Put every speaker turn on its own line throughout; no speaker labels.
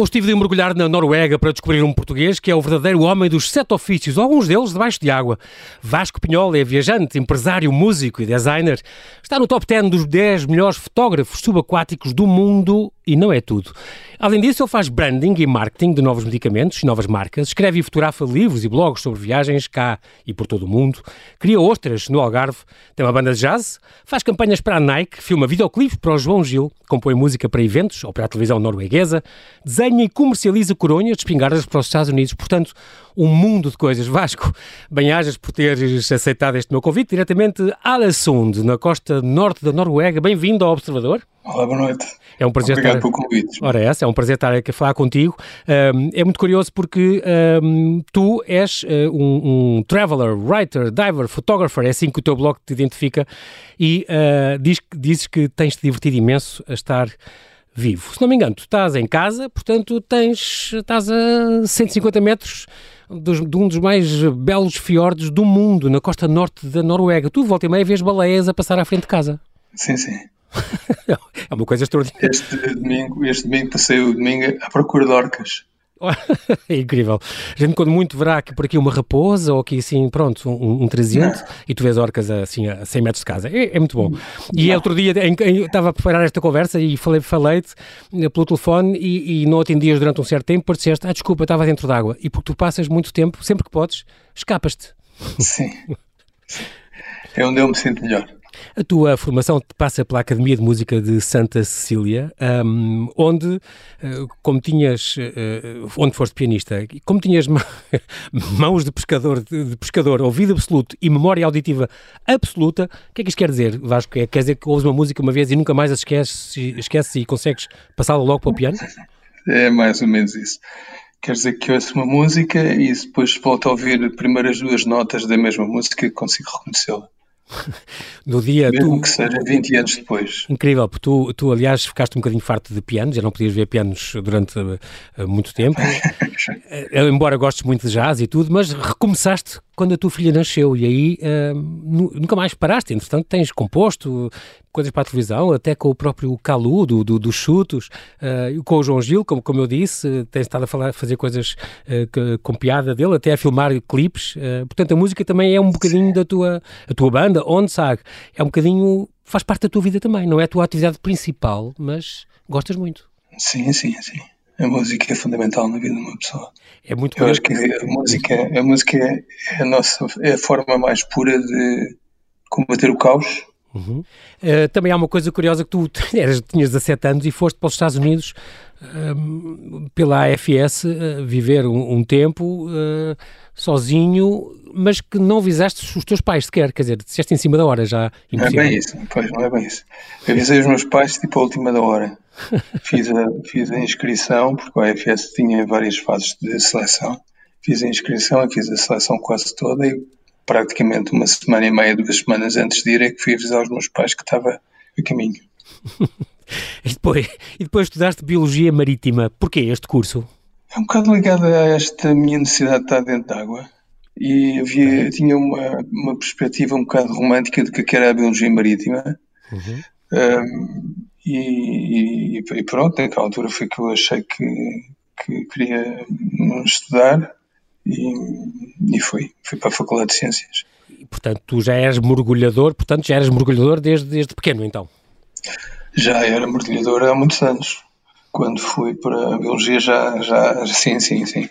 Hoje estive de mergulhar na Noruega para descobrir um português que é o verdadeiro homem dos sete ofícios, alguns deles debaixo de água. Vasco Pinhol é viajante, empresário, músico e designer. Está no top 10 dos 10 melhores fotógrafos subaquáticos do mundo e não é tudo. Além disso, ele faz branding e marketing de novos medicamentos e novas marcas, escreve e fotografa livros e blogs sobre viagens cá e por todo o mundo, cria ostras no Algarve, tem uma banda de jazz, faz campanhas para a Nike, filma videoclipes para o João Gil, compõe música para eventos ou para a televisão norueguesa, desenha e comercializa coronhas de espingardas para os Estados Unidos. Portanto, um mundo de coisas. Vasco, bem-ajas por teres aceitado este meu convite diretamente a Alessund, na costa norte da Noruega. Bem-vindo ao Observador.
Olá, boa noite.
É um prazer
Obrigado
estar...
pelo convite.
Ora, é essa, é um prazer estar aqui a falar contigo. Um, é muito curioso porque um, tu és uh, um, um, traveler, writer, diver, photographer, é assim que o teu blog te identifica e uh, diz, dizes que tens-te divertido imenso a estar vivo. Se não me engano, tu estás em casa, portanto tens, estás a 150 metros dos, de um dos mais belos fiordes do mundo, na costa norte da Noruega. Tu volta e meia vês baleias a passar à frente de casa.
Sim, sim.
É uma coisa extraordinária.
Este domingo, este domingo passei o domingo à procura de orcas.
é incrível. A gente quando muito verá aqui por aqui uma raposa ou aqui assim, pronto, um, um trazente e tu vês orcas assim a 100 metros de casa. É, é muito bom. E Não. outro dia em, em, estava a preparar esta conversa e falei, falei-te eh, pelo telefone e, e não atendias durante um certo tempo porque disseste, ah desculpa, estava dentro d'água. E porque tu passas muito tempo, sempre que podes, escapas-te.
Sim. É onde eu me sinto melhor.
A tua formação passa pela Academia de Música de Santa Cecília, um, onde, uh, como tinhas, uh, onde foste pianista, como tinhas mãos de pescador, de pescador, ouvido absoluto e memória auditiva absoluta, o que é que isto quer dizer, Vasco? É, quer dizer que ouves uma música uma vez e nunca mais a esqueces, esqueces e consegues passá-la logo para o piano?
É mais ou menos isso. Quer dizer que ouço uma música e depois volto a ouvir as primeiras duas notas da mesma música e consigo reconhecê-la.
No dia.
Mesmo
tu...
que seja 20 anos depois.
Incrível, porque tu, tu, aliás, ficaste um bocadinho farto de pianos, já não podias ver pianos durante uh, muito tempo, uh, embora gostes muito de jazz e tudo, mas recomeçaste quando a tua filha nasceu e aí uh, nunca mais paraste. Entretanto, tens composto coisas para a televisão, até com o próprio Calu do, do, dos Chutos, uh, com o João Gil, como, como eu disse, tens estado a falar, fazer coisas uh, que, com piada dele, até a filmar clipes. portanto, a música também é um bocadinho Sim. da tua, a tua banda, onde sabe, é um bocadinho, faz parte da tua vida também. Não é a tua atividade principal, mas gostas muito.
Sim, sim, sim a música é fundamental na vida de uma pessoa.
É muito
Eu acho que a música, a música é, a nossa, é a forma mais pura de combater o caos.
Uhum. Uh, também há uma coisa curiosa que tu eras, tinhas 17 anos e foste para os Estados Unidos uh, pela AFS uh, viver um, um tempo sozinho, mas que não visaste os teus pais sequer, quer dizer, disseste em cima da hora já.
Impossível. Não é bem isso, pois não é bem isso. Avisei os meus pais tipo à última da hora. Fiz a, fiz a inscrição, porque o AFS tinha várias fases de seleção. Fiz a inscrição e fiz a seleção quase toda e praticamente uma semana e meia, duas semanas antes de ir é que fui avisar os meus pais que estava a caminho.
e, depois, e depois estudaste Biologia Marítima. Porquê este curso?
É um bocado ligado a esta minha necessidade de estar dentro de água e havia, tinha uma, uma perspectiva um bocado romântica de que era a Biologia Marítima. Uhum. Um, e, e, pronto, naquela altura foi que eu achei que, que queria estudar e, e fui, fui para a Faculdade de Ciências.
E, portanto, tu já eras mergulhador, portanto, já eras mergulhador desde, desde pequeno, então?
Já era mergulhador há muitos anos. Quando fui para a Biologia já, já, sim, sim, sim.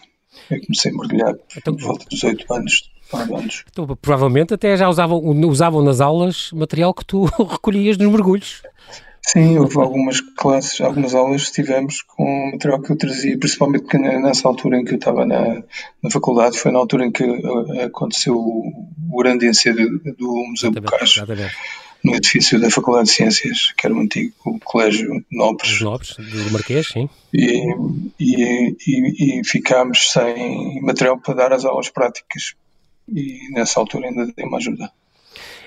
Eu comecei a mergulhar então, por volta dos 8 anos. Anos.
Então, provavelmente até já usavam, usavam nas aulas material que tu recolhias nos mergulhos.
Sim, houve algumas classes, algumas aulas que tivemos com material que eu trazia, principalmente nessa altura em que eu estava na, na faculdade, foi na altura em que uh, aconteceu o, grande incêndio do Museu Bocage, no edifício da Faculdade de Ciências, que era um antigo colégio Nobres.
Nobres, do Marquês, sim.
E, e, e, e ficámos sem material para dar as aulas práticas e nessa altura ainda dei uma ajuda.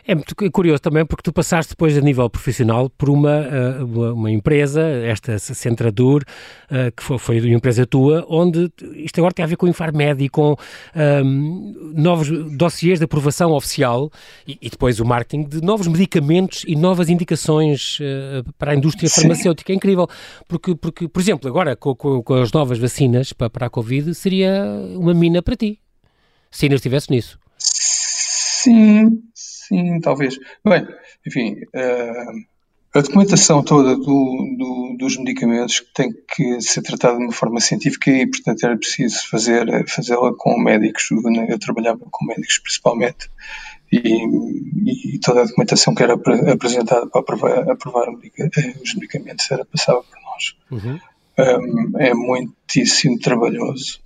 É muito curioso também porque tu passaste depois a nível profissional por uma, eh, uma, empresa, esta Centradur, eh, que foi, foi uma empresa tua, onde isto agora tem a ver com o Infarmed e com um, novos dossiês de aprovação oficial e, e, depois o marketing de novos medicamentos e novas indicações uh, para a indústria farmacêutica. É incrível, porque, porque por exemplo, agora com, com, com as novas vacinas para, para a Covid, seria uma mina para ti, se ainda estivesse nisso.
Sim, Sim, talvez. Bem, enfim, uh, a documentação toda do, do, dos medicamentos tem que ser tratada de uma forma científica e, portanto, era preciso fazer, fazê-la com médicos. Eu trabalhava com médicos principalmente e, e, toda a documentação que era apresentada para aprovar, aprovar os medicamentos era passada por nós. Uhum. Um, é muitíssimo trabalhoso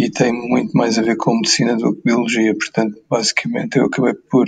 e tem muito mais a ver com medicina do que biologia. Portanto, basicamente, eu acabei por,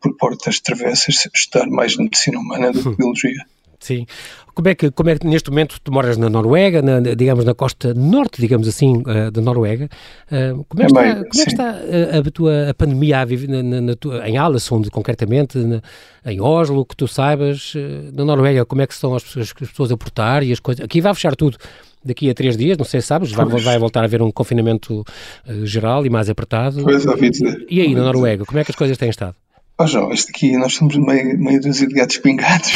por portas travessas, estudar mais medicina humana do que biologia.
Sim. Como é que, como é que neste momento tu moras na Noruega, na, digamos na costa norte, digamos assim, uh, da Noruega? Uh, como é que é está, como é está a, a, tua a pandemia a viver na, na, tua, em Alasund, concretamente, na, em Oslo, que tu saibas, na Noruega, como é que estão as pessoas, as pessoas a portar e as coisas? Aqui vai fechar tudo daqui a três dias, não sei se sabes, vai, vai voltar a haver um confinamento uh, geral e mais apertado.
Pois, dizer.
E aí, na Noruega, como é que as coisas têm estado?
Oh, João, este aqui, nós somos meio, meio dúzia de gatos pingados.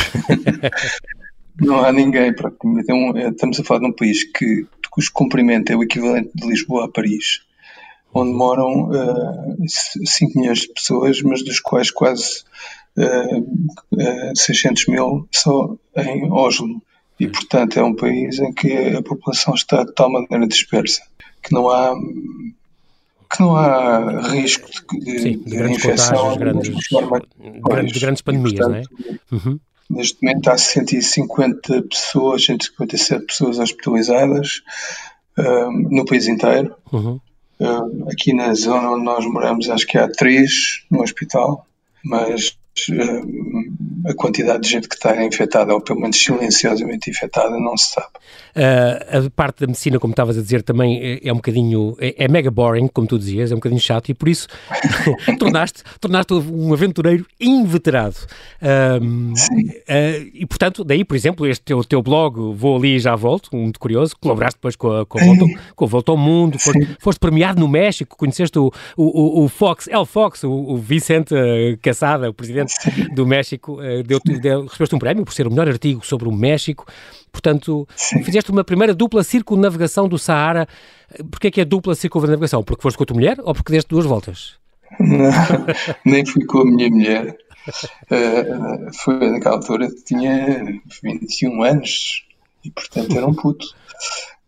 não há ninguém, é, estamos a falar de um país que, cujo comprimento é o equivalente de Lisboa a Paris, onde moram uh, eh, 5 milhões de pessoas, mas dos quais quase uh, uh, 600 mil só em Oslo. E, portanto, é um país em que a população está de tal maneira dispersa que não há que não há risco de,
Sim, de, de grandes infecção, grandes, grandes, grandes pandemias, e, portanto, não é? Uhum.
Neste momento há 150 pessoas, 157 pessoas hospitalizadas um, no país inteiro. Uhum. Um, aqui na zona onde nós moramos, acho que há três no hospital, mas a quantidade de gente que está infectada, ou pelo menos silenciosamente infectada, não se sabe.
Uh, a parte da medicina, como estavas a dizer, também é, é um bocadinho, é, é, mega boring, como tu dizias, é um bocadinho chato, e por isso tornaste, tornaste um aventureiro inveterado. Uh, uh, e portanto, daí, por exemplo, este teu, teu blog, Vou Ali e Já Volto, muito curioso, colaboraste depois com a, com a, Volta, com a Volta ao Mundo, foste, foste, premiado no México, conheceste o, o, o Fox, El Fox, o, o Vicente Caçada, o presidente do México, uh, deu, deu, recebeste um prémio por ser o melhor artigo sobre o México. Portanto, Sim. fizeste uma primeira dupla circunnavegação do Saara. Porquê é que é dupla circunnavegação? Porque foste com a tua mulher ou porque deste duas voltas?
Não, nem fui com a minha mulher. Uh, foi naquela altura, tinha 21 anos e, portanto, era um puto.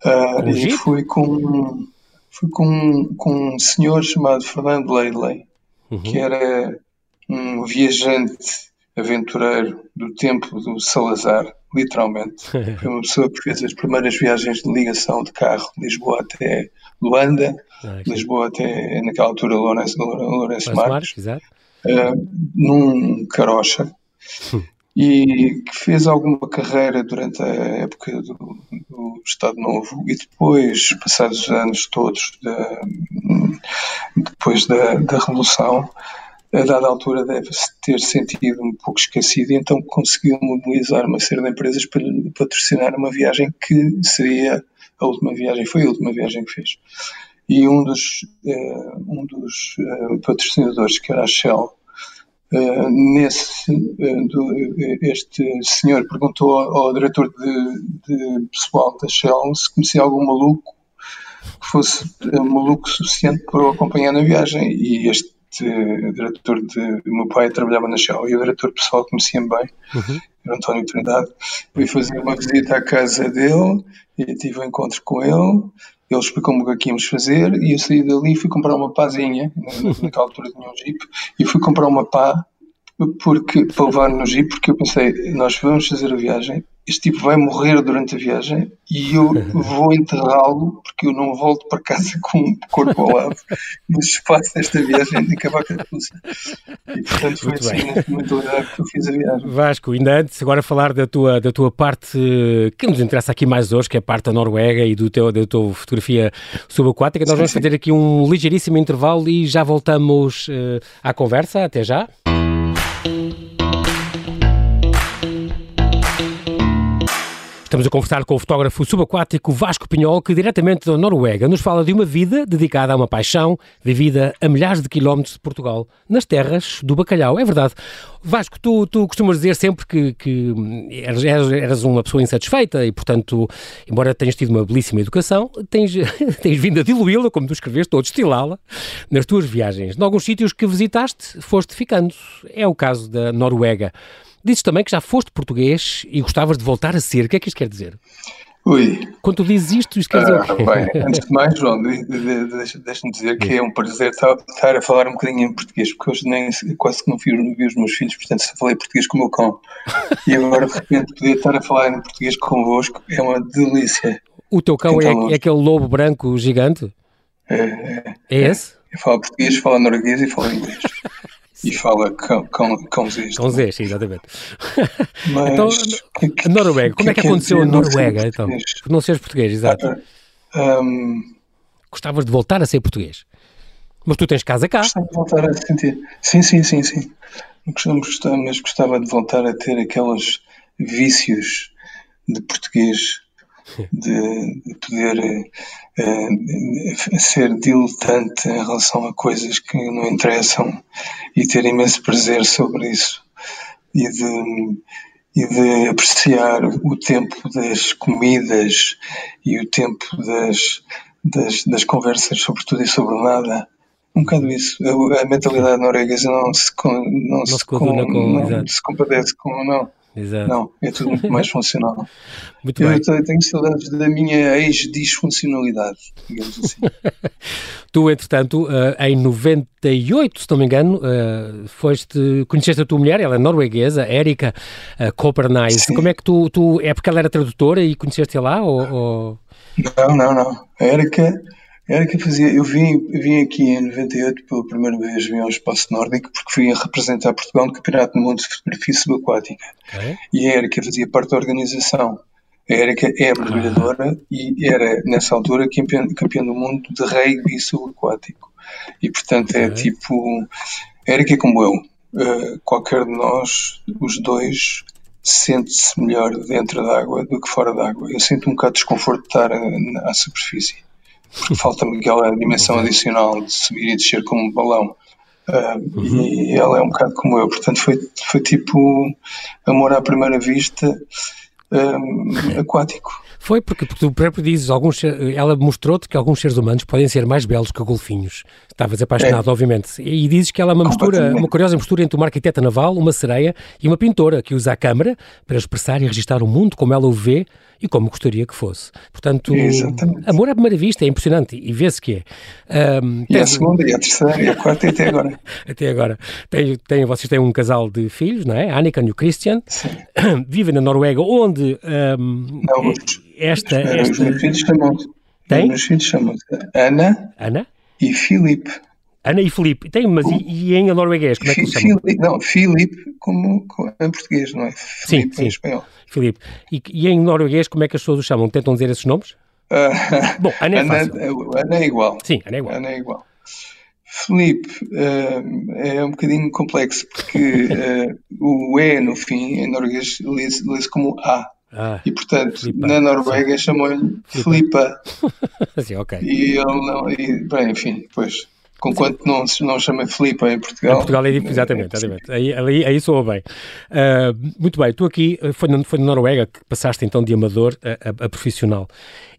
Uh, e fui com, fui com, com um senhor chamado Fernando Leiley, uhum. que era um viajante aventureiro do tempo do Salazar, literalmente. Foi uma pessoa que fez as primeiras viagens de ligação de carro de Lisboa até Luanda, ah, Lisboa até, naquela altura, Lourenço, Lourenço Marques, Marques uh, num carocha. e que fez alguma carreira durante a época do, do, Estado Novo e depois, passados os anos todos, da, depois da, da Revolução, a dada altura deve-se ter sentido um pouco esquecido e então conseguiu mobilizar uma série de empresas para patrocinar uma viagem que seria a última viagem, foi a última viagem que fez. E um dos, uh, um dos uh, patrocinadores, que era a Shell, uh, nesse, este senhor perguntou ao diretor de, de, pessoal da Shell se conhecia algum maluco que fosse maluco suficiente para o acompanhar na viagem e este diretor de. O meu pai trabalhava na Shell e o diretor pessoal conhecia-me bem, uhum. era António Trindade. Fui fazer uma visita à casa dele e tive um encontro com ele. Ele explicou-me o que íamos fazer e eu saí dali e fui comprar uma pazinha. Naquela altura tinha um jeep e fui comprar uma pá porque, para levar no jeep, porque eu pensei, nós vamos fazer a viagem este tipo vai morrer durante a viagem e eu vou enterrá-lo porque eu não volto para casa com um corpo ao lado no espaço desta viagem de acabar com a Rússia. E portanto foi Muito assim nesta mentalidade que eu fiz a viagem.
Vasco, ainda antes, agora falar da tua, da tua parte que nos interessa aqui mais hoje, que é a parte da Noruega e do teu, da tua fotografia subaquática, nós sim, vamos sim. fazer aqui um ligeiríssimo intervalo e já voltamos uh, à conversa. Até já. Estamos a conversar com o fotógrafo subaquático Vasco Pinhol, que diretamente da Noruega nos fala de uma vida dedicada a uma paixão vivida a milhares de quilómetros de Portugal, nas terras do bacalhau. É verdade. Vasco, tu, tu costumas dizer sempre que, que eras, eras, uma pessoa insatisfeita e, portanto, embora tenhas tido uma belíssima educação, tens, tens vindo a diluí-la, como tu escreveste, ou destilá-la, nas tuas viagens. Em alguns sítios que visitaste, foste ficando. É o caso da Noruega. Dizes também que já foste português e gostavas de voltar a ser. O que é que isto quer dizer?
Ui.
Quando tu dizes isto, isto quer dizer
ah, o quê? Bem, antes de mais, João, deixa-me dizer que é um prazer estar a falar um bocadinho em português, porque hoje nem, quase que não vi, vi os meus filhos, portanto só falei português com o meu cão. E agora, de repente, poder estar a falar em português convosco é uma delícia.
O teu cão então, é, é, aquele lobo branco gigante?
É, é.
É esse?
Eu falo português, falo norueguês e falo inglês. E fala com Zés.
Com Zés, sim, exatamente. Mas, então, a Noruega, como é que, que aconteceu a Noruega, então? Por não seres português, exato. Uh, ah, um, Gostavas de voltar a ser português? Mas tu tens casa cá.
Gostava de voltar a sentir. Sim, sim, sim, sim. Gostava, mas gostava de voltar a ter aqueles vícios de português de, de poder uh, ser diletante em relação a coisas que não interessam e ter imenso prazer sobre isso e de, e de apreciar o tempo das comidas e o tempo das, das, das conversas sobre tudo e sobre nada. Um bocado isso. A, mentalidade norueguesa não se, não, não se, com, com, não se compadece com. Não Exato. Não, é tudo muito mais funcional.
muito eu bem.
tenho saudades da minha ex-disfuncionalidade, digamos assim.
tu, entretanto, uh, em 98, se não me engano, uh, foste, conheceste a tua mulher, ela é norueguesa, Erika Copernice. Como é que tu, tu, É porque ela era tradutora e conheceste lá? Ou, ou...
Não, não, não. A Erika era que eu fazia. Eu vim, vim aqui em 98 pela primeira vez, vim ao Espaço Nórdico, porque fui a representar Portugal no Campeonato do Mundo de Superfície Subaquática. E a Erika fazia parte da organização. A Erika é mergulhadora ah. e era, nessa altura, campeã, campeã do mundo de rugby subaquático. E, portanto, é okay. tipo. A Erika é como eu. Uh, qualquer de nós, os dois, sente-se melhor dentro d'água do que fora d'água. Eu sinto um bocado de desconforto de estar à superfície falta-me aquela dimensão adicional de subir e descer como um balão. Uh, uhum. E ela é um bocado como eu, portanto foi, foi tipo amor à primeira vista um, aquático.
Foi porque, porque tu próprio dizes, alguns, ela mostrou-te que alguns seres humanos podem ser mais belos que golfinhos. Estavas apaixonado, é. obviamente. E dizes que ela é uma mistura, uma curiosa mistura entre uma arquiteta naval, uma sereia e uma pintora que usa a câmara para expressar e registrar o mundo como ela o vê e como gostaria que fosse. Portanto, Exatamente. amor à primeira vista é impressionante e vê-se que
é. Um, e a segunda, e a terceira, e a quarta e até agora.
até agora. Tem, tem, vocês têm um casal de filhos, não é? Annika e o Christian. Sim. Vivem na Noruega, onde um, não, esta,
esta... Os meus filhos chamam-se
tem? Os
meus filhos chamam-se Ana,
Ana
e Filipe.
Ana e Filipe. Tem, mas e, e em norueguês, como é que se chama?
Não, Filipe como, como, em português, não é?
Filipe sim, sim. em espanhol. Filipe. E, e, em norueguês, como é que as pessoas o chamam? Tentam dizer esses nomes?
Uh,
Bom, Ana é Ana,
fácil. Ana é igual.
Sim, Ana é igual.
Ana é igual. Filipe uh, é um bocadinho complexo, porque uh, o E no fim, em norueguês, lê-se lê como A. Ah, e portanto, Flipa. na Noruega chamam-lhe Filipa.
Sim, ok.
E ele não. E, bem, enfim, pois Conquanto não, não chama Filipe em Portugal.
Em Portugal é difícil, exatamente, exatamente. Aí, aí, aí soa bem. Uh, muito bem, tu aqui, ah, foi na, foi na Noruega que passaste então de amador a, a, a profissional.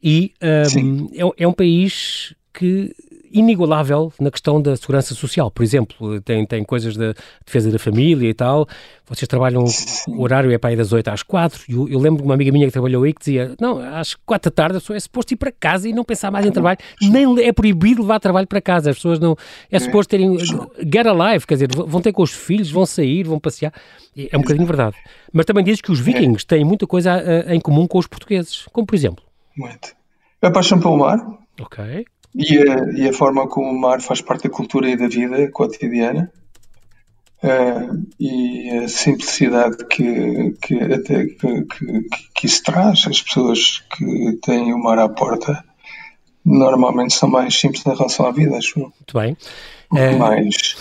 E um, é, é um país que inigualável na questão da segurança social. Por exemplo, tem, tem coisas da defesa da família e tal. Vocês trabalham, o horário é para ir das 8 às 4. Eu, eu lembro de uma amiga minha que trabalhou aí que dizia: Não, às 4 da tarde só é suposto ir para casa e não pensar mais em trabalho. Nem é proibido levar trabalho para casa. As pessoas não. É suposto terem. Get alive, quer dizer, vão ter com os filhos, vão sair, vão passear. É um bocadinho verdade. Mas também dizes que os vikings têm muita coisa em comum com os portugueses. Como por exemplo?
Muito. A paixão pelo mar.
Ok.
E a, e a forma como o mar faz parte da cultura e da vida cotidiana. Uh, e a simplicidade que, que, até, que, que, que, isso traz. As pessoas que têm o mar à porta normalmente são mais simples em relação à vida, acho.
Muito bem.
Uh, mais.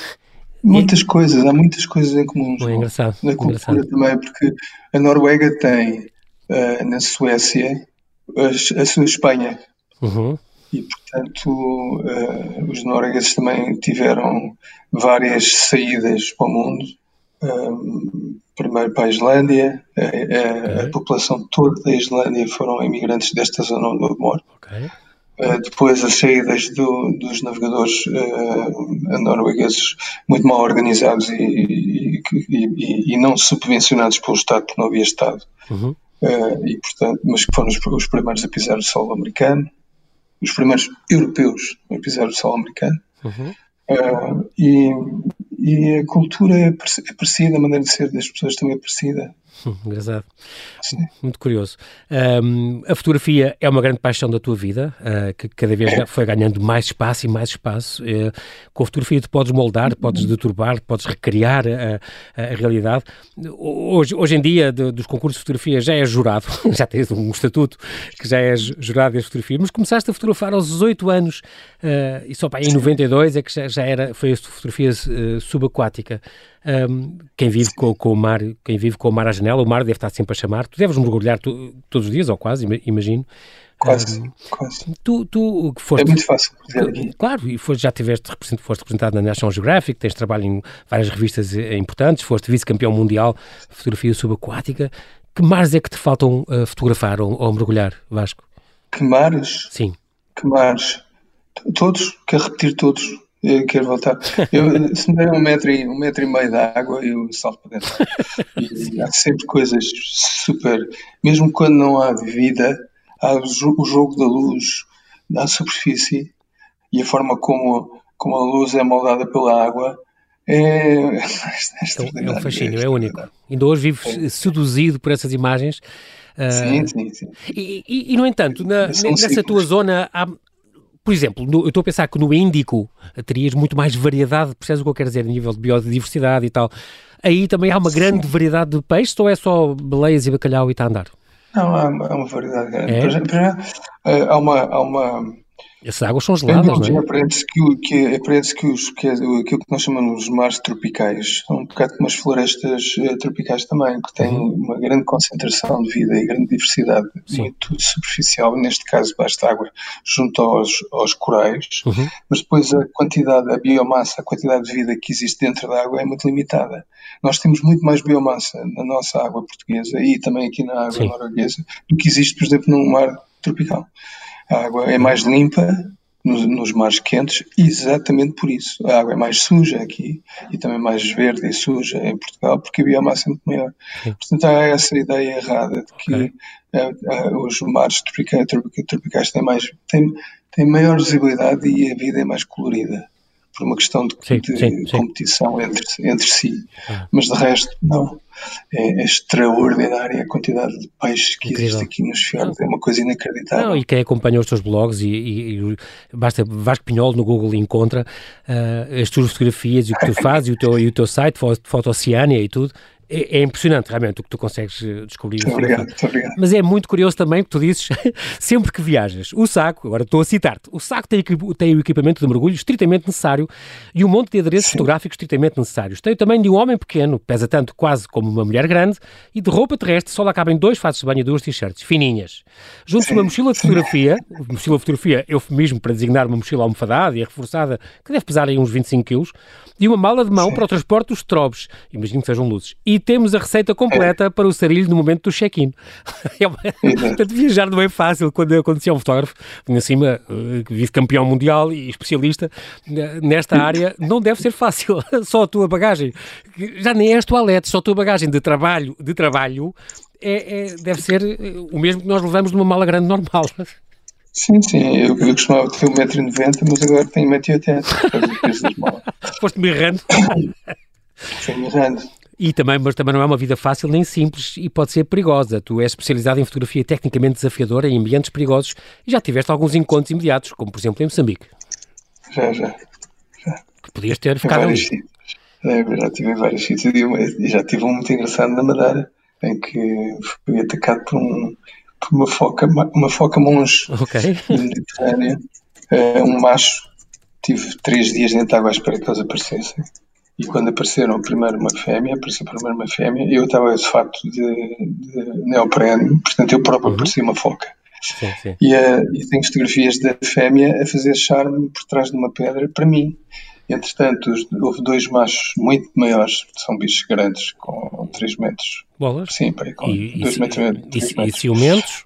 Muitas e... coisas, há muitas coisas em comum.
É engraçado.
Na cultura
engraçado.
também, porque a Noruega tem uh, na Suécia, a, a sua Espanha.
Uhum.
E, portanto, uh, os noruegueses também tiveram várias saídas para o mundo. Um, primeiro para a Islândia, a, a, okay. a, população toda da Islândia foram imigrantes desta zona onde eu moro.
Okay.
Uh, depois as saídas do, dos navegadores uh, noruegueses muito mal organizados e, e, e, e, não subvencionados pelo Estado, porque não havia Estado.
Uhum.
Uh, e, portanto, mas que foram os, os, primeiros a pisar o solo americano, os primeiros europeus a pisar o solo americano.
Uhum.
e, e a cultura é, é parecida, a maneira de ser das pessoas também é parecida.
Hum, engraçado. Sim. Muito curioso. Um, a fotografia é uma grande paixão da tua vida, uh, que cada vez é. foi ganhando mais espaço e mais espaço. Uh, com a fotografia tu podes moldar, podes deturbar, podes recriar a, a realidade. Hoje, hoje em dia, de, dos concursos de fotografia, já és jurado, já tens um estatuto que já és jurado de fotografia, mas começaste a fotografar aos 18 anos uh, e só para em 92 é que já, já era, foi a fotografia subaquática. Um, quem vive com, com, o mar, quem vive com o mar à janela, o mar deve estar sempre a chamar. Tu deves mergulhar tu, todos os dias, ou quase, imagino.
Quase, um, quase.
Tu, tu foste,
é muito fácil.
Tu, claro, e foste, já tiveste foste representado na National Geographic, tens trabalho em várias revistas eh, importantes, foste vice-campeão mundial de fotografia subaquática. Que mares é que te faltam uh, fotografar ou, ou mergulhar, Vasco?
Que mares?
Sim.
Que mares? Todos? Quer repetir todos? Eu quero voltar. Eu, se me der um metro, e, um metro e meio de água, eu salto para dentro. E há sempre coisas super. Mesmo quando não há vida, há o jogo da luz na superfície e a forma como, como a luz é moldada pela água. É, é,
é um fascínio, é único. Ainda hoje vivo é. seduzido por essas imagens.
Sim, sim, sim.
E, e, e no entanto, na, nessa tua zona há, por exemplo, no, eu estou a pensar que no Índico terias muito mais variedade, percebes o que eu quero dizer, a nível de biodiversidade e tal. Aí também há uma grande Sim. variedade de peixes ou é só baleias e bacalhau e está a andar?
Não, há, há uma variedade grande. É? Por exemplo, eh, há uma, há uma
essas águas são geladas, não é?
Aprende-se que, que, aprende que, os, que aquilo que nós chamamos de mares tropicais são um bocado como as florestas uh, tropicais também, que têm uhum. uma grande concentração de vida e grande diversidade, Sim. muito superficial, neste caso basta água, junto aos, aos corais,
uhum.
mas depois a quantidade, a biomassa, a quantidade de vida que existe dentro da água é muito limitada. Nós temos muito mais biomassa na nossa água portuguesa e também aqui na água Sim. norueguesa do que existe, por exemplo, num mar tropical. A água é mais limpa nos, nos, mares quentes, exatamente por isso. A água é mais suja aqui e também mais verde e suja em Portugal, porque a biomassa é muito maior. Sim. Portanto, há essa ideia errada de que okay. uh, uh, os mares tropicais, tropicais têm, mais, têm, têm maior visibilidade e a vida é mais colorida por uma questão de, sim, de sim, competição sim. Entre, entre si. Ah. Mas de resto, não. É, é, extraordinária a quantidade de peixes que Incrível. existe aqui nos fiordes, é uma coisa inacreditável.
Não, e quem acompanha os teus blogs e, e, e basta Vasco Pinhol no Google encontra uh, as tuas fotografias e o que tu fazes e o teu, e o teu site, Foto Oceânia e tudo, é, é, impressionante realmente o que tu consegues eh, descobrir.
Obrigado, obrigado.
Mas é muito curioso também que tu dizes, sempre que viajas, o saco, agora estou a citar-te, o saco tem, tem, o equipamento de mergulho estritamente necessário e um monte de adereços Sim. fotográficos estritamente necessários. Tem o tamanho de um homem pequeno, pesa tanto quase como uma mulher grande e de roupa terrestre só lá cabem dois fatos de banho e duas t-shirts fininhas. Junto-se uma mochila de fotografia, mochila de fotografia eufemismo para designar uma mochila almofadada e reforçada que deve pesar aí uns 25 quilos e uma mala de mão Sim. para o transporte dos trobes, imagino que sejam luzes. E temos a receita completa é. para o sarilho no momento do check-in. É Portanto, viajar não é fácil quando, quando se é um fotógrafo, em cima, uh, vice-campeão mundial e especialista uh, nesta área, não deve ser fácil. Só a tua bagagem, já nem é as toaletes, só a tua bagagem de trabalho, de trabalho é, é, deve ser uh, o mesmo que nós levamos numa mala grande normal.
Sim, sim, eu, eu costumava ter 1,90m, mas agora tenho 1,80m.
Foste-me errando.
Fui-me errando.
E também, mas também não é uma vida fácil nem simples e pode ser perigosa. Tu és especializado em fotografia tecnicamente desafiadora em ambientes perigosos e já tiveste alguns encontros imediatos, como por exemplo em Moçambique.
Já, já.
já. Que podias ter ficado ali. Sítios.
É, já tive vários sítios e já tive um muito engraçado na Madeira, em que fui atacado por, um, por uma foca, uma foca monge
okay.
Mediterrânea, uh, um macho. Tive três dias dentro de água à espera que eles aparecessem E quando apareceram a primeira uma fêmea, apareceu a primeira uma fêmea, eu estava de facto de, de neoprene, portanto eu próprio uhum. parecia uma foca. Sim, sim. E, uh, e tenho fotografias da fêmea a fazer charme por trás de uma pedra para mim. Entretanto, houve dois machos muito maiores, são bichos grandes, com 3 metros.
Bolas?
Sim, pai, com 2 metros. E,
metros. e ciumentos?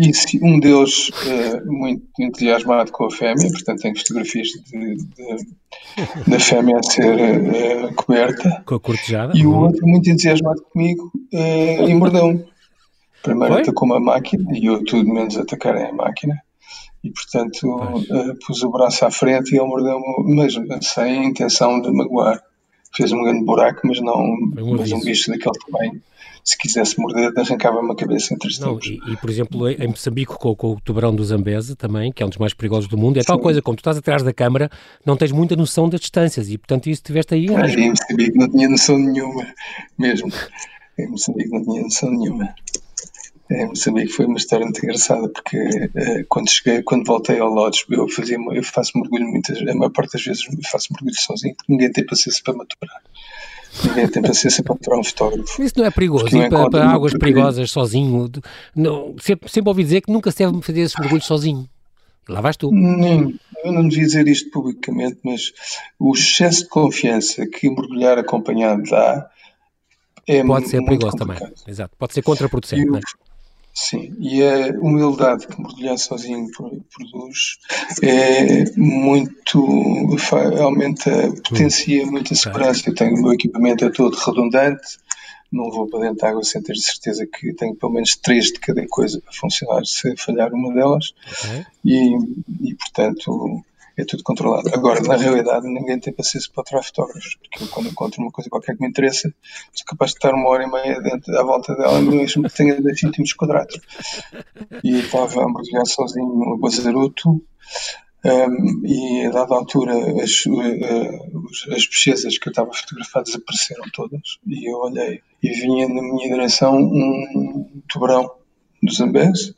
E um deles é muito entusiasmado com a fêmea, portanto tem fotografias de, de, da fêmea a ser é, coberta.
Com a cortejada.
E o outro muito entusiasmado comigo é, e mordeu-me. Primeiro Foi? atacou uma máquina e eu tudo menos atacar a máquina. E portanto uh, pus o braço à frente e ele mordeu-me, mas sem intenção de magoar. Fez um grande buraco, mas não mas um bicho daquele tamanho se quisesse morder, arrancava-me a cabeça entre os não,
e, e, por exemplo, em Moçambique, com, com, o tubarão do Zambeze também, que é um dos mais perigosos do mundo, é Sim. tal coisa, como tu estás atrás da câmara, não tens muita noção das distâncias e, portanto, isso tiveste aí.
Ah, em Moçambique não tinha noção nenhuma, mesmo. Em Moçambique não tinha noção nenhuma. Em Moçambique foi uma história muito engraçada porque uh, quando cheguei, quando voltei ao Lodge, eu, fazia, eu faço mergulho muitas, a maior parte das vezes faço mergulho sozinho, porque ninguém tem paciência para maturar. Ninguém tem paciência para aturar um fotógrafo.
Isso não é perigoso? Ir para, para águas perigosas sozinho? Não, sempre, sempre ouvi dizer que nunca se deve fazer esses mergulhos sozinho. Lá vais tu.
Não, eu não devia dizer isto publicamente, mas o excesso de confiança que mergulhar acompanhado dá é
Pode ser perigoso complicado. também. Exato. Pode ser contraproducente. Eu,
Sim, e a humildade que mergulhar sozinho produz é muito. aumenta, potencia muito a segurança. Eu tenho o meu equipamento é todo redundante, não vou para dentro da água sem ter certeza que tenho pelo menos três de cada coisa para funcionar se falhar uma delas. Okay. E, e, portanto, é tudo controlado. Agora, na realidade, ninguém tem paciência para atirar fotógrafos, porque eu, quando encontro uma coisa qualquer que me interessa, sou capaz de estar uma hora e meia dentro, à volta dela, mesmo que tenha 10 centímetros quadrados. E estava a mergulhar sozinho no Bazaruto, um, e a dada altura as, uh, as pesquisas que eu estava a fotografar desapareceram todas, e eu olhei e vinha na minha direção um tubarão do Zambés,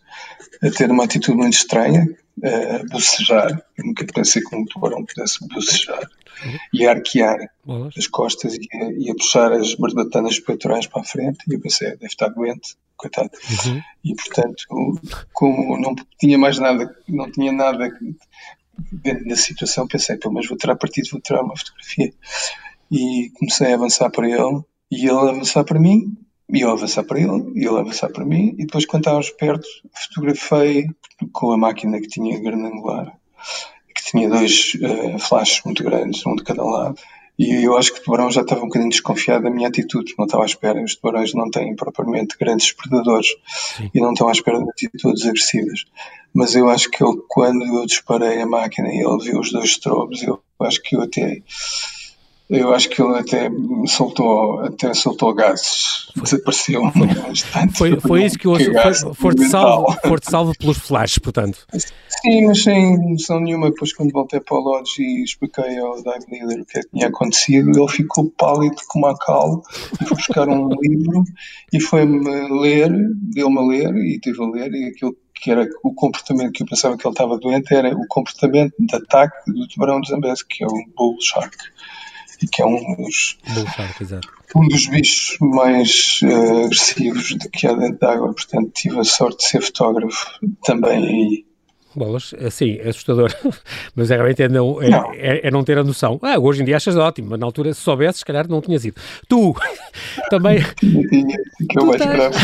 a ter uma atitude muito estranha, a bocejar. Eu nunca pensei que um tubarão pudesse bocejar uhum. e arquear uhum. as costas e, e, a puxar as barbatanas peitorais para a frente. E eu pensei, deve estar doente, coitado. Uhum. E portanto, como não tinha mais nada, não tinha nada dentro da situação, pensei, pelo menos vou tirar partido, vou tirar uma fotografia. E comecei a avançar para ele e ele a avançar para mim e eu avançar para ele, e ele avançar para mim, e depois, quando estávamos perto, fotografei com a máquina que tinha grande angular, que tinha dois uh, flashes muito grandes, um de cada lado. E eu acho que o tubarão já estava um bocadinho desconfiado da minha atitude, não estava à espera. Os tubarões não têm propriamente grandes predadores Sim. e não estão à espera de atitudes agressivas. Mas eu acho que ele, quando eu disparei a máquina e ele viu os dois strobes, eu acho que eu até eu acho que ele até soltou, até soltou gases, desapareceu
instante. Foi, foi isso que eu ouço. Foste salvo, salvo pelos flashes, portanto.
Sim, mas sem noção nenhuma. Depois, quando voltei para o Lodge e expliquei ao dive leader o que é que tinha acontecido, ele ficou pálido como a cal e foi buscar um livro e foi-me ler, deu-me a ler e tive a ler e aquilo que era o comportamento que eu pensava que ele estava doente era o comportamento de ataque do tubarão de Zambeze, que é o bull shark e que é um dos, um dos bichos mais uh, agressivos que há dentro da água. Portanto, tive a sorte de ser fotógrafo também aí.
Bolas, sim, é assustador, mas é realmente é não, é, não. É, é, não ter a noção. Ah, hoje em dia achas ótimo, mas na altura, se soubesse, se calhar não tinhas ido. Tu, também...
que eu mais estás...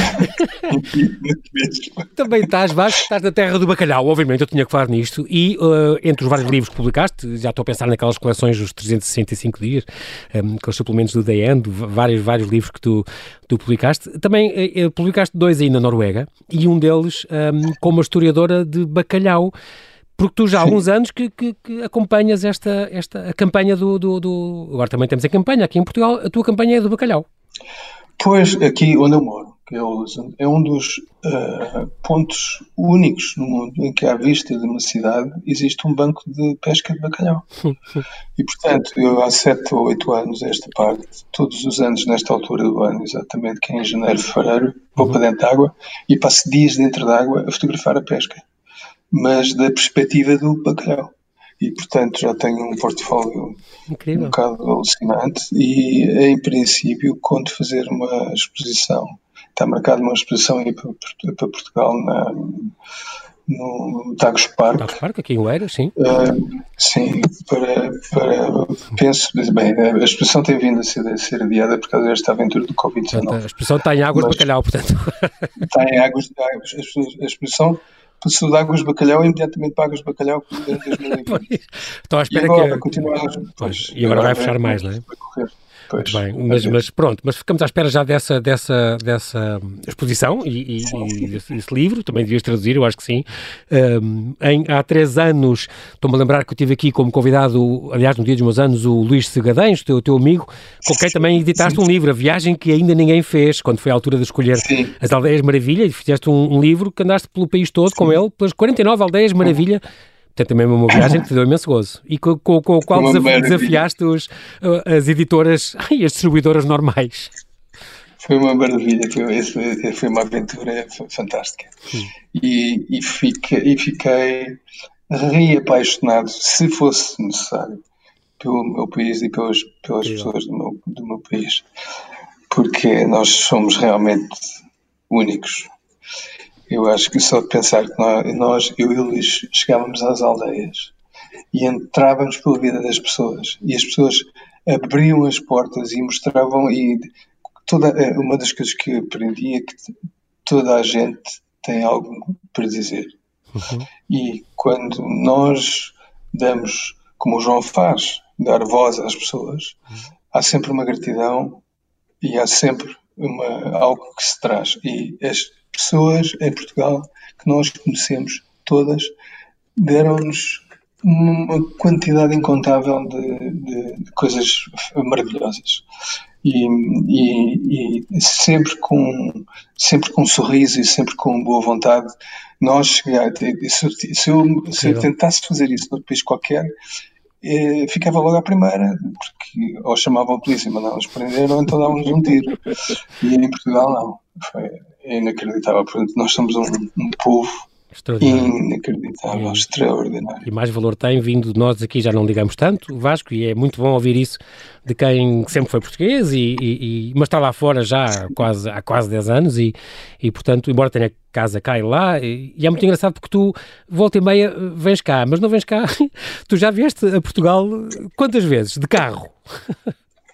também estás, Vasco, estás na terra do bacalhau, obviamente eu tinha que falar nisto, e uh, entre os vários livros que publicaste, já estou a pensar naquelas coleções dos 365 dias, um, com os suplementos do End, vários, vários livros que tu, tu publicaste, também uh, publicaste dois aí na Noruega, e um deles um, como historiadora de bacalhau porque tu já há alguns anos que, que, que, acompanhas esta, esta a campanha do, do, do, Agora também temos a campanha aqui em Portugal, a tua campanha é do bacalhau.
Pois, aqui onde eu moro, que é é um dos uh, pontos únicos no mundo em que, à vista de uma cidade, existe um banco de pesca de bacalhau. e, portanto, eu há sete ou oito anos, esta parte, todos os anos, nesta altura do ano, exatamente, que é em janeiro, fevereiro, vou uhum. para dentro de água e passo dias dentro da água a fotografar a pesca mas da perspectiva do bacalhau, e portanto já tenho um portfólio
Incrível.
um bocado alucinante e em princípio conto fazer uma exposição está marcada uma exposição aí para, para Portugal na, no Tagus Park.
Tagus Park, aqui em Oeiras, sim.
Uh, sim, para, para, penso, bem, a exposição tem vindo a ser, a ser adiada por causa desta aventura do Covid-19.
A exposição está em águas de bacalhau, portanto.
Está em águas, a exposição passou de águas de bacalhau imediatamente para águas de bacalhau durante 2020.
Estou à espera
e agora,
que...
Continuar,
pois, e agora vai fechar mais, não é?
Pois,
bem, mas, mas, pronto, mas ficamos à espera já dessa, dessa, dessa exposição e, e, e esse, livro, também devias traduzir, eu acho que sim. Um, em, há três anos, estou-me a lembrar que eu tive aqui como convidado, aliás, no dia dos meus anos, o Luís Segadães, teu, teu amigo, com quem também editaste sim. um livro, A Viagem que ainda ninguém fez, quando foi a altura de escolher sim. as Aldeias Maravilha, e fizeste um, um, livro que andaste pelo país todo com ele, pelas 49 Aldeias Maravilha. Portanto, também uma viagem que te deu imenso gozo. E com, com, com o qual desaf desafiaste os, as editoras e as distribuidoras normais.
Foi uma maravilha, foi, foi uma aventura fantástica. E, e, fiquei, e fiquei reapaixonado, se fosse necessário, pelo meu país e pelas, pelas pessoas do meu, do meu país. Porque nós somos realmente únicos eu acho que só de pensar que nós, eu e o Luís, chegávamos às aldeias e entrávamos pela vida das pessoas e as pessoas abriam as portas e mostravam e toda eh, uma das coisas que aprendi é que toda a gente tem algo para dizer uhum. e quando nós damos como o João faz dar voz às pessoas uhum. há sempre uma gratidão e há sempre uma, algo que se traz e as, pessoas em Portugal que nós conhecemos. Todas deram-nos uma quantidade incontável de, de, de coisas maravilhosas. E, e, e, sempre com sempre com um sorriso e sempre com boa vontade nós chegar se, se, eu, se eu tentasse fazer isso num país qualquer eh, ficava logo à primeira porque ou chamavam a polícia mandavam-nos prender ou então davam-nos um tiro. E em Portugal não. Foi é inacreditável. Portanto, nós somos um, um povo inacreditável, extraordinário.
E mais valor tem vindo de nós aqui, já não ligamos tanto, Vasco, e é muito bom ouvir isso de quem sempre foi português, e, e, e mas está lá fora já há quase, há quase 10 anos, e, e portanto, embora tenha casa cá e lá, e, e é muito engraçado porque tu, volta e meia, vens cá, mas não vens cá, tu já vieste a Portugal quantas vezes? De carro?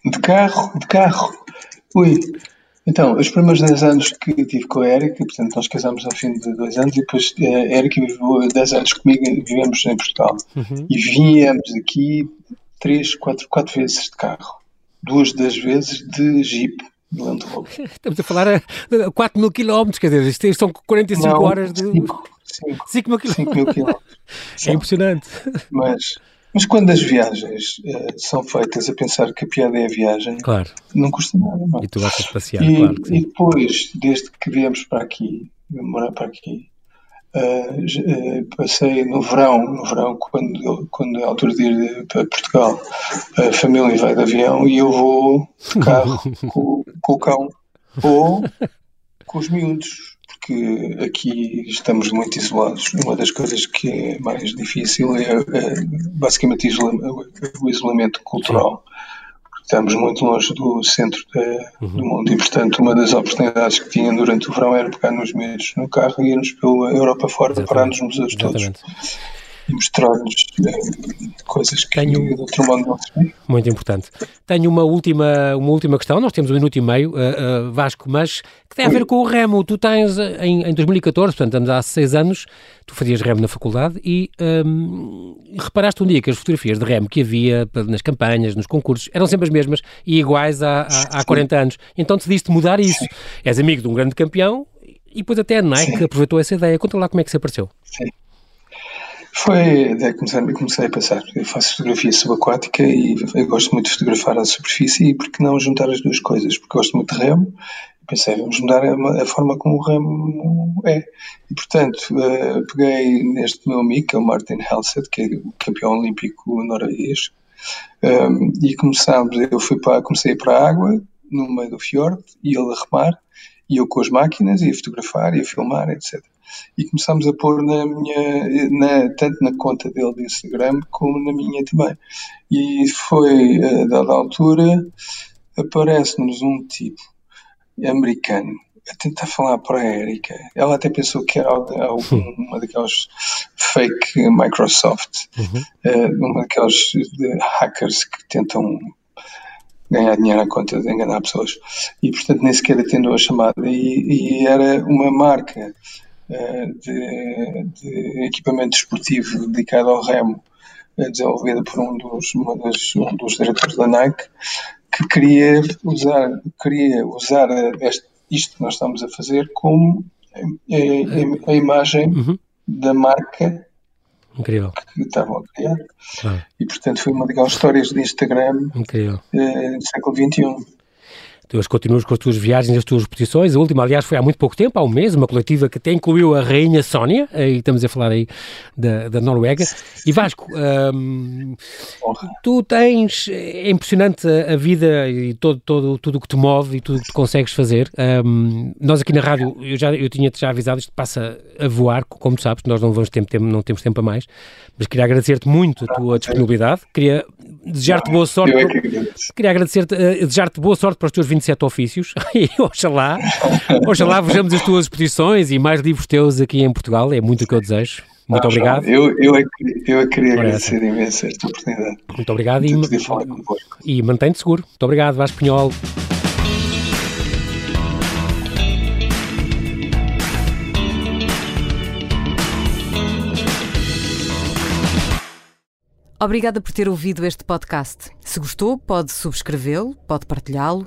De carro, de carro. Ui, então, os primeiros 10 anos que tive com a Érica, portanto, nós casámos ao fim de dois anos e depois a Érica viveu 10 anos comigo vivemos em Portugal. Uhum. E viemos aqui 3, 4, 4 vezes de carro. Duas das vezes de Jeep. De Land Rover.
Estamos a falar a 4 mil quilómetros, quer dizer, isto são 45 Não, horas de. 5, 5 mil quilómetros. É impressionante.
Mas mas quando as viagens uh, são feitas a pensar que a piada é a viagem,
claro.
não custa nada. Não.
E tu gostas de passear, e, claro.
E depois, desde que viemos para aqui, morar para aqui, uh, uh, passei no verão, no verão, quando, quando é a altura de ir para Portugal, a família vai de avião e eu vou de carro com, com o cão ou com os miúdos que aqui estamos muito isolados. Uma das coisas que é mais difícil é, é basicamente o isolamento cultural. Estamos muito longe do centro uhum. do mundo e, portanto, uma das oportunidades que tinha durante o verão era pegar nos medos no carro e irmos pela Europa fora, parar nos museus todos e mostrar-nos eh, coisas que Tenho... de outro modo não se
Muito importante. Tenho uma última, uma última questão, nós temos um minuto e meio, uh, uh, Vasco, mas que tem a ver com o remo. Tu tens, em, em 2014, portanto, estamos há seis anos, tu fazias remo na faculdade e um, reparaste um dia que as fotografias de remo que havia nas campanhas, nos concursos, eram sempre as mesmas e iguais há, há, há 40 anos. Então decidiste mudar isso. Sim. És amigo de um grande campeão e depois até a Nike Sim. aproveitou essa ideia. Conta lá como é que se apareceu.
Sim. Foi, daí comecei, comecei a pensar, eu faço fotografia subaquática e gosto muito de fotografar a superfície e por que não juntar as duas coisas? Porque gosto muito de remo pensei, vamos mudar a, a, forma como o remo é. E portanto, uh, peguei neste meu amigo, que é o Martin Helseth, que é o campeão olímpico norueguês, um, ehm, e começámos, eu fui para, comecei para a água, no meio do fiord, e ele a remar, E eu com as máquinas, ia fotografar, ia filmar, etc. E começámos a pôr na minha, na, tanto na conta dele de Instagram como na minha também. E foi, a dada altura, aparece-nos um tipo americano a tentar falar para a Erika. Ela até pensou que era uma daquelas fake Microsoft, uhum. uma daquelas hackers que tentam ganhar dinheiro à conta de enganar pessoas. E, portanto, nem sequer atendeu a chamada. E, e era uma marca uh, de, de, equipamento desportivo dedicado ao remo, uh, desenvolvida por um dos, das, um dos diretores da Nike, que queria usar, queria usar este, isto que nós estamos a fazer como a, a, a imagem uhum. da marca
Incrível.
que estavam a criar. Claro. E, portanto, foi uma daquelas histórias de Instagram
Incrível.
Eh, do século XXI.
Tu continuas com as tuas viagens, as tuas exposições. A última, aliás, foi há muito pouco tempo, há um mês, uma coletiva que até incluiu a Rainha Sónia, e estamos a falar aí da, da Noruega. E Vasco, hum, tu tens, é impressionante a, vida e todo, todo, tudo o que te move e tudo o que tu consegues fazer. Hum, nós aqui na rádio, eu, já, eu tinha-te já avisado, isto passa a voar, como tu sabes, nós não, vamos ter, tempo, não temos tempo a mais, mas queria agradecer-te muito a tua disponibilidade, queria desejar-te boa sorte. Queria agradecer-te, uh, desejar-te boa sorte para os teus 27 ofícios e oxalá, oxalá vejamos as tuas exposições e mais livros teus aqui em Portugal, é muito o que eu desejo. Muito ah, obrigado.
Eu, eu, é eu é queria agradecer essa. imenso esta oportunidade.
Muito obrigado e, e mantém-te seguro. Muito obrigado, Vasco Pinhol.
Obrigada por ter ouvido este podcast. Se gostou, pode subscrevê-lo, pode partilhá-lo